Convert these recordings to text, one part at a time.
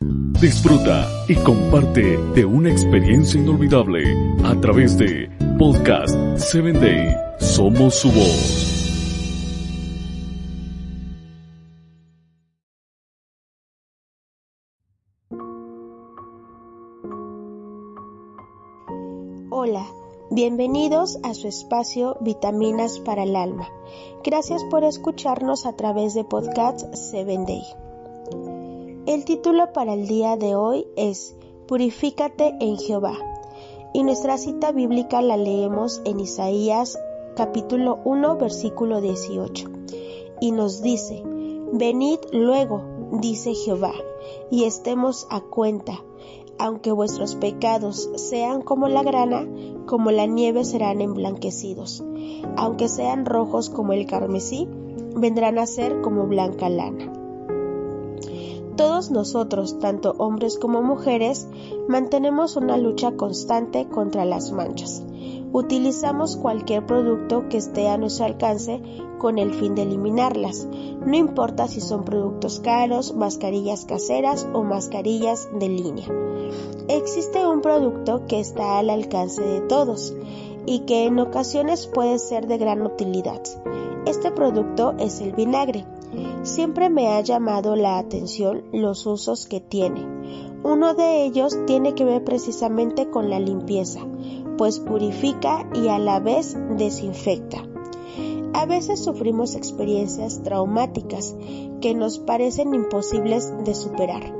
Disfruta y comparte de una experiencia inolvidable a través de Podcast 7 Day. Somos su voz. Hola, bienvenidos a su espacio Vitaminas para el Alma. Gracias por escucharnos a través de Podcast 7 Day. El título para el día de hoy es Purifícate en Jehová. Y nuestra cita bíblica la leemos en Isaías capítulo 1 versículo 18. Y nos dice, Venid luego, dice Jehová, y estemos a cuenta. Aunque vuestros pecados sean como la grana, como la nieve serán emblanquecidos. Aunque sean rojos como el carmesí, vendrán a ser como blanca lana. Todos nosotros, tanto hombres como mujeres, mantenemos una lucha constante contra las manchas. Utilizamos cualquier producto que esté a nuestro alcance con el fin de eliminarlas, no importa si son productos caros, mascarillas caseras o mascarillas de línea. Existe un producto que está al alcance de todos y que en ocasiones puede ser de gran utilidad. Este producto es el vinagre. Siempre me ha llamado la atención los usos que tiene. Uno de ellos tiene que ver precisamente con la limpieza, pues purifica y a la vez desinfecta. A veces sufrimos experiencias traumáticas que nos parecen imposibles de superar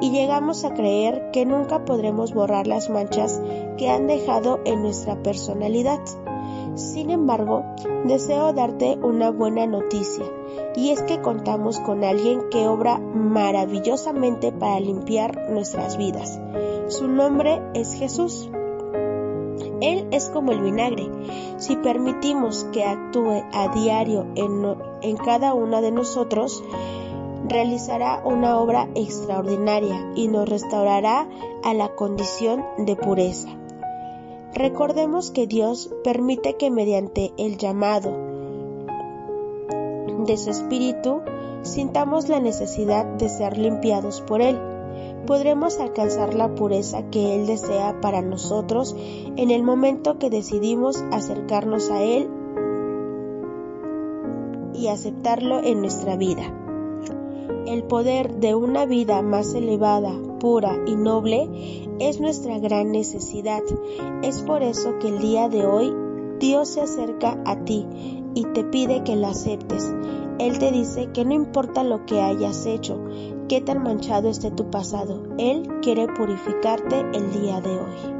y llegamos a creer que nunca podremos borrar las manchas que han dejado en nuestra personalidad. Sin embargo, deseo darte una buena noticia, y es que contamos con alguien que obra maravillosamente para limpiar nuestras vidas. Su nombre es Jesús. Él es como el vinagre. Si permitimos que actúe a diario en, cada una de nosotros, realizará una obra extraordinaria y nos restaurará a la condición de pureza. Recordemos que Dios permite que mediante el llamado de su Espíritu sintamos la necesidad de ser limpiados por Él. Podremos alcanzar la pureza que Él desea para nosotros en el momento que decidimos acercarnos a Él y aceptarlo en nuestra vida. El poder de una vida más elevada, pura y noble es nuestra gran necesidad. Es por eso que el día de hoy Dios se acerca a ti y te pide que lo aceptes. Él te dice que no importa lo que hayas hecho, qué tan manchado esté tu pasado, Él quiere purificarte el día de hoy.